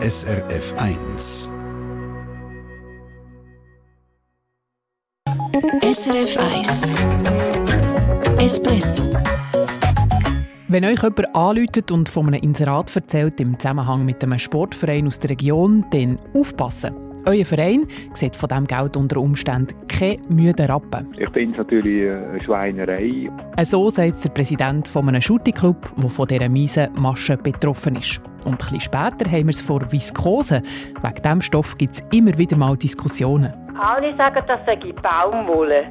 SRF 1. SRF 1 Espresso wenn euch jemand anläutet und von einem Inserat erzählt im Zusammenhang mit einem Sportverein aus der Region, dann aufpassen. Euer Verein sieht von diesem Geld unter Umständen keine müden Rappen. Ich finde es natürlich eine Schweinerei. So sagt der Präsident von einem Shooting-Club, der von dieser miesen Masche betroffen ist. Und ein bisschen später haben wir es vor Viskose. Wegen diesem Stoff gibt es immer wieder mal Diskussionen. Alle sagen, das sei Baumwolle.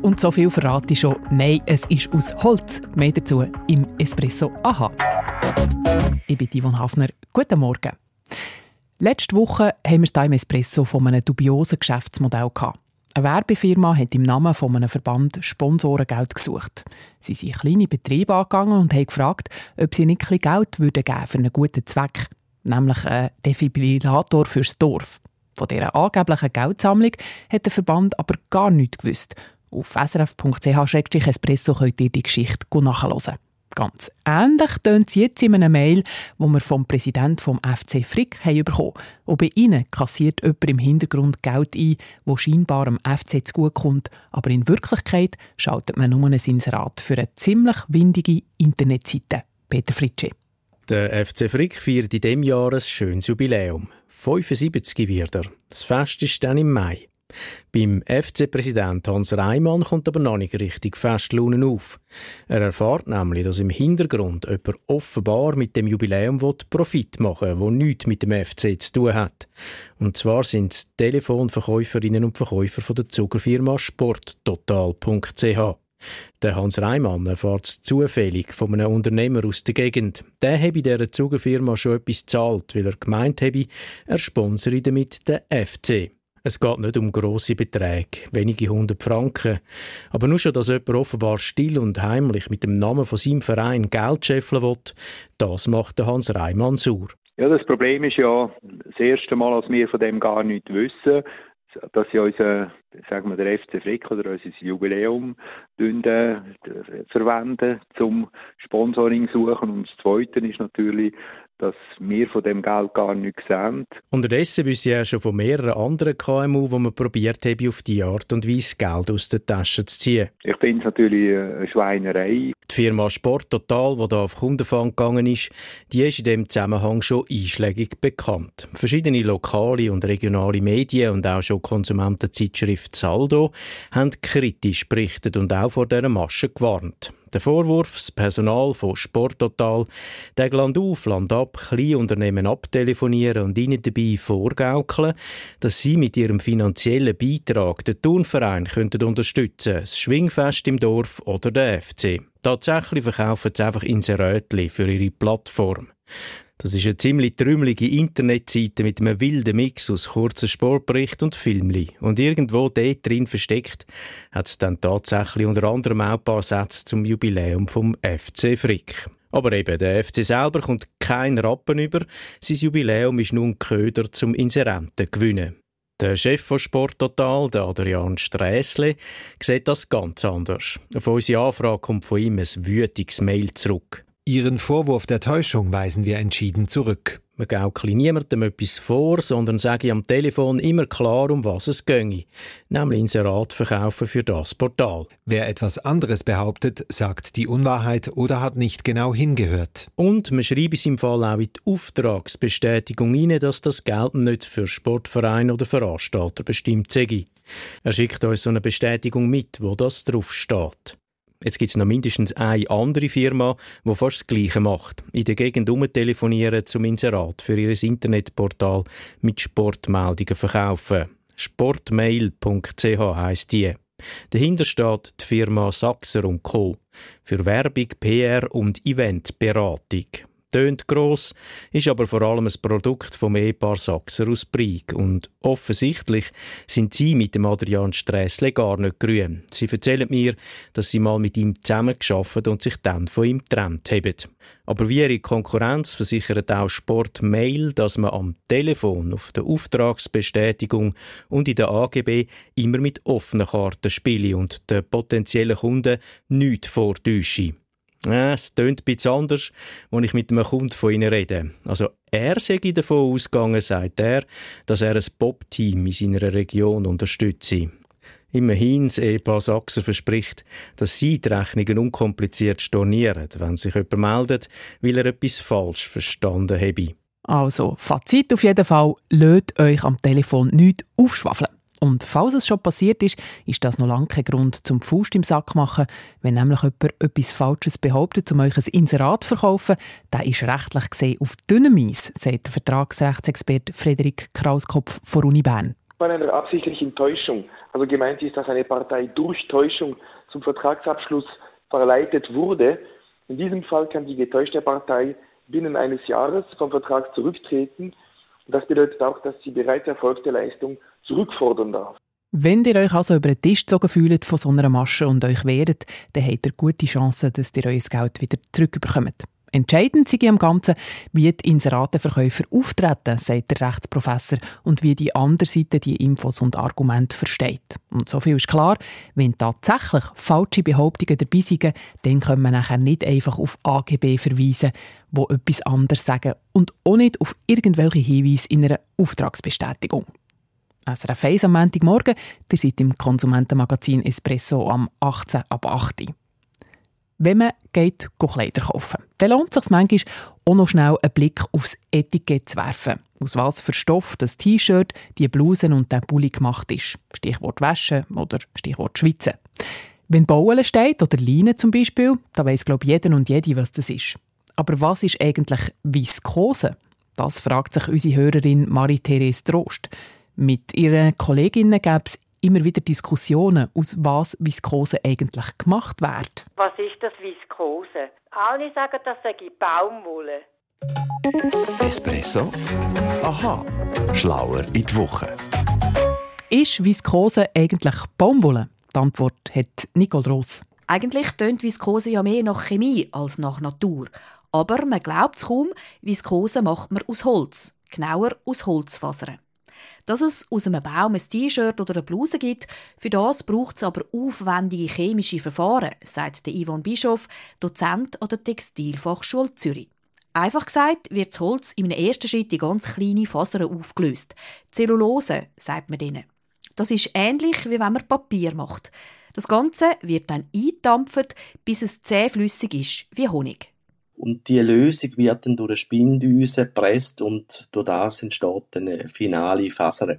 Und so viel verrate ich schon. Nein, es ist aus Holz. Mehr dazu im Espresso Aha. Ich bin Yvonne Hafner. Guten Morgen. Letzte Woche haben wir es hier im Espresso von einem dubiosen Geschäftsmodell gehabt. Eine Werbefirma hat im Namen von einem Verband Sponsorengeld gesucht. Sie sind kleine Betriebe angegangen und haben gefragt, ob sie nicht ein Geld würden geben für einen guten Zweck, nämlich einen Defibrillator fürs Dorf. Von dieser angeblichen Geldsammlung hat der Verband aber gar nichts gewusst. Auf srf.ch-espresso könnt ihr die Geschichte nachhören. Ganz ähnlich tönt es jetzt in einem Mail, wo wir vom Präsidenten vom FC Frick haben bekommen. Und bei ihnen kassiert jemand im Hintergrund Geld ein, wo scheinbar dem FC zugutekommt, aber in Wirklichkeit schaltet man nur ein Inserat für eine ziemlich windige Internetseite. Peter Fritsche. Der FC Frick feiert in diesem Jahr ein schönes Jubiläum. 75 wird er. Das Fest ist dann im Mai. Beim FC-Präsident Hans Reimann kommt aber noch nicht richtig Festlaune auf. Er erfährt nämlich, dass im Hintergrund jemand offenbar mit dem Jubiläum Profit machen wo nichts mit dem FC zu tun hat. Und zwar sind es Telefonverkäuferinnen und Verkäufer von der Zuckerfirma sporttotal.ch. Der Hans Reimann erfährt es zufällig von einem Unternehmer aus der Gegend. Der habe dieser Zuckerfirma schon etwas gezahlt, weil er gemeint habe, er sponsere damit den FC. Es geht nicht um grosse Beträge, wenige hundert Franken. Aber nur schon, dass jemand offenbar still und heimlich mit dem Namen von seinem Verein Geld scheffeln will, das macht Hans Reimann sauer. Ja, das Problem ist ja, das erste Mal, als wir von dem gar nichts wissen, dass ja unser, sagen wir, der FC Frick oder unser Jubiläum äh, verwenden zum Sponsoring suchen. Und das Zweite ist natürlich, dass wir von dem Geld gar nichts sehen. Unterdessen wissen ja schon von mehreren anderen KMU, wo man probiert haben, auf die Art und Weise Geld aus den Taschen zu ziehen. Ich finde es natürlich eine Schweinerei. Die Firma Sport Total, die da auf Kundenfang gegangen ist, die ist in dem Zusammenhang schon einschlägig bekannt. Verschiedene lokale und regionale Medien und auch schon Konsumentenzeitschrift Saldo haben kritisch berichtet und auch vor dieser Masche gewarnt. Der Vorwurf, das Personal von Sporttotal, der Land auf, Land ab, Kleinunternehmen abtelefonieren und ihnen dabei vorgaukeln, dass sie mit ihrem finanziellen Beitrag den Turnverein könnten unterstützen, das Schwingfest im Dorf oder den FC. Tatsächlich verkaufen sie einfach Inserötli für ihre Plattform. Das ist eine ziemlich trümmelige Internetseite mit einem wilden Mix aus kurzen Sportberichten und Filmli. Und irgendwo dort drin versteckt hat es dann tatsächlich unter anderem auch ein paar Sätze zum Jubiläum vom FC Frick. Aber eben, der FC selber kommt kein Rappen über. Sein Jubiläum ist nun Köder zum Inserenten gewinnen. Der Chef von Sporttotal, der Adrian Strässle, sieht das ganz anders. Auf unsere Anfrage kommt von ihm ein wütiges Mail zurück. Ihren Vorwurf der Täuschung weisen wir entschieden zurück. Man gaukle niemandem etwas vor, sondern sage am Telefon immer klar, um was es ginge. Nämlich Inserat verkaufen für das Portal. Wer etwas anderes behauptet, sagt die Unwahrheit oder hat nicht genau hingehört. Und man schreibe es im Fall auch in die Auftragsbestätigung rein, dass das Geld nicht für Sportverein oder Veranstalter bestimmt sei. Er schickt uns so eine Bestätigung mit, wo das drauf steht. Jetzt gibt es noch mindestens eine andere Firma, die fast das Gleiche macht. In der Gegend umtelefonieren zum Inserat für ihr Internetportal mit Sportmeldungen verkaufen. Sportmail.ch heisst die. Dahinter steht die Firma Sachser Co. für Werbung, PR und Eventberatung tönt gross, ist aber vor allem ein Produkt vom Ehepaar Sachser aus Brieg. Und offensichtlich sind sie mit dem Adrian Strässle gar nicht grün. Sie erzählen mir, dass sie mal mit ihm zusammen geschafft und sich dann von ihm getrennt haben. Aber wie ihre Konkurrenz versichert auch Sport Mail, dass man am Telefon, auf der Auftragsbestätigung und in der AGB immer mit offenen Karten spiele und den potenziellen Kunden nichts vortäusche. Es tönt ein bisschen anders, wenn ich mit einem Kunden von Ihnen rede. Also er sei davon ausgegangen, sagt er, dass er ein Bob-Team in seiner Region unterstütze. Immerhin das Ehepaar Sachser verspricht, dass sie die Rechnungen unkompliziert stornieren, wenn sich jemand meldet, weil er etwas falsch verstanden habe. Also, Fazit auf jeden Fall, löt euch am Telefon nicht aufschwafeln. Und falls es schon passiert ist, ist das noch lange kein Grund zum Faust im Sack machen. Wenn nämlich jemand etwas Falsches behauptet, um euch ein Inserat zu verkaufen, dann ist rechtlich gesehen auf dünnem Eis, sagt der Vertragsrechtsexperte Frederik Krauskopf von Uni Bern. Bei einer absichtlichen Täuschung, also gemeint ist, dass eine Partei durch Täuschung zum Vertragsabschluss verleitet wurde, in diesem Fall kann die getäuschte Partei binnen eines Jahres vom Vertrag zurücktreten. Das bedeutet auch, dass sie bereits erfolgte Leistung zurückfordern darf. Wenn ihr euch also über den Tisch gezogen fühlt von so einer Masche und euch wehrt, dann habt ihr gute Chancen, dass ihr euer Geld wieder zurückbekommt. Entscheidend sei am Ganzen, wie die Inseratenverkäufer auftreten, sagt der Rechtsprofessor, und wie die andere Seite die Infos und Argumente versteht. Und so viel ist klar, wenn tatsächlich falsche Behauptungen dabei sind, dann können wir nachher nicht einfach auf AGB verweisen, wo etwas anderes sagen und auch nicht auf irgendwelche Hinweise in einer Auftragsbestätigung. SRF 1 am Montagmorgen, ihr seid im Konsumentenmagazin Espresso am 18 ab 8 Wenn man geht Kleider kaufen, dann lohnt es sich manchmal auch noch schnell einen Blick aufs Etikett zu werfen. Aus was für Stoff das T-Shirt, die Blusen und der Pulli gemacht ist. Stichwort Wäsche oder Stichwort Schwitzen. Wenn Bauen steht oder Leine zum Beispiel, da weiss glaube jeder und jede, was das ist. Aber was ist eigentlich Viskose? Das fragt sich unsere Hörerin Marie-Therese Trost. Mit ihren Kolleginnen gäbe es immer wieder Diskussionen, aus was Viskose eigentlich gemacht wird. Was ist das Viskose? Alle sagen, das sei Baumwolle. Espresso? Aha. Schlauer in die Woche. Ist Viskose eigentlich Baumwolle? Die Antwort hat Nicole Ross. Eigentlich tönt Viskose ja mehr nach Chemie als nach Natur. Aber man glaubt es kaum, Viskose macht man aus Holz. Genauer aus Holzfasern. Dass es aus einem Baum ein T-Shirt oder eine Bluse gibt, für das braucht es aber aufwendige chemische Verfahren, sagt der Yvonne Bischof, Dozent an der Textilfachschule Zürich. Einfach gesagt wird das Holz in einem ersten Schritt in ganz kleine Fasern aufgelöst. Zellulose, sagt man denen. Das ist ähnlich, wie wenn man Papier macht. Das Ganze wird dann eingedampft, bis es zähflüssig ist, wie Honig. Und die Lösung wird dann durch eine Spindüse gepresst und durch das entsteht eine finale Faser.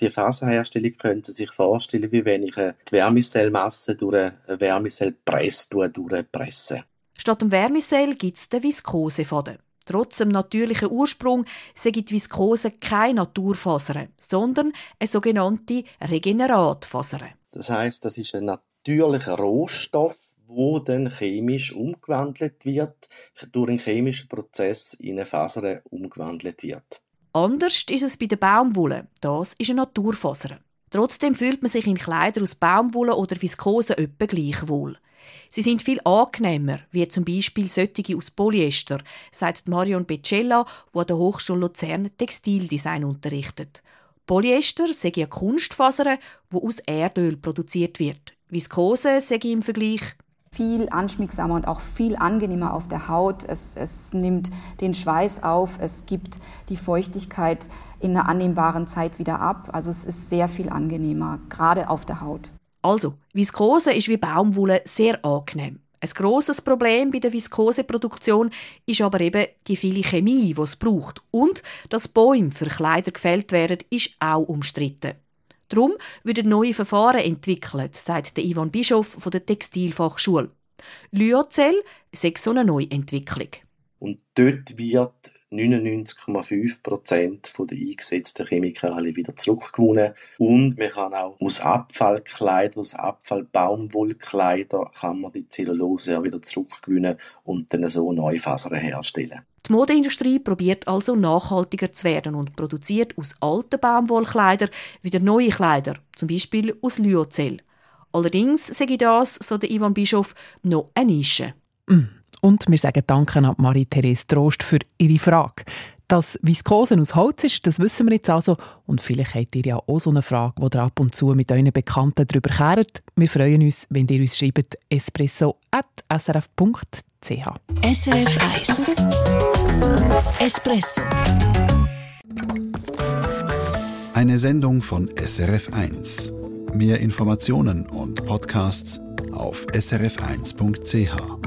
Die Faserherstellung können Sie sich vorstellen, wie wenn ich eine Wärmezellmasse durch eine Wärmezellpress durchpresse. Statt dem Wärmezell gibt es den Viskosefaden. Trotz dem natürlichen Ursprung sind Viskose keine Naturfasern, sondern eine sogenannte Regeneratfasern. Das heißt, das ist ein natürlicher Rohstoff, wo dann chemisch umgewandelt wird, durch einen chemischen Prozess in eine Faser umgewandelt wird. Anders ist es bei der Baumwolle. Das ist eine Naturfaser. Trotzdem fühlt man sich in Kleidern aus Baumwolle oder Viskose etwa gleich wohl. Sie sind viel angenehmer, wie zum Beispiel solche aus Polyester, sagt Marion Becella, die an der Hochschule Luzern Textildesign unterrichtet. Polyester sei eine Kunstfaser, die aus Erdöl produziert wird. Viskose sei im Vergleich viel anschmiegsamer und auch viel angenehmer auf der Haut. Es, es nimmt den Schweiß auf, es gibt die Feuchtigkeit in einer annehmbaren Zeit wieder ab. Also es ist sehr viel angenehmer, gerade auf der Haut. Also, Viskose ist wie Baumwolle sehr angenehm. Ein grosses Problem bei der Viskoseproduktion ist aber eben die viele Chemie, die es braucht. Und dass Bäume für Kleider gefällt werden, ist auch umstritten. Darum werden neue Verfahren entwickelt, sagt der Ivan Bischof von der Textilfachschule. Lyocell ist so eine Neuentwicklung. Und dort wird 99,5 Prozent der eingesetzten Chemikalien wieder zurückgewonnen. Und man kann auch aus Abfallkleidern, aus Abfallbaumwollkleidern, kann man die Zellulose auch wieder zurückgewinnen und dann so neue Fasern herstellen. Die Modeindustrie probiert also nachhaltiger zu werden und produziert aus alten Baumwollkleidern wieder neue Kleider, zum Beispiel aus Lyocell. Allerdings sage das, so der Ivan Bischof, noch eine Nische. Mm. Und wir sagen Danke an Marie-Therese Trost für ihre Frage. Dass Viskose aus Holz ist, das wissen wir jetzt also. Und vielleicht habt ihr ja auch so eine Frage, die ihr ab und zu mit euren Bekannten darüber kehrt. Wir freuen uns, wenn ihr uns schreibt espresso.srf.ch SRF 1 Espresso Eine Sendung von SRF 1. Mehr Informationen und Podcasts auf srf1.ch.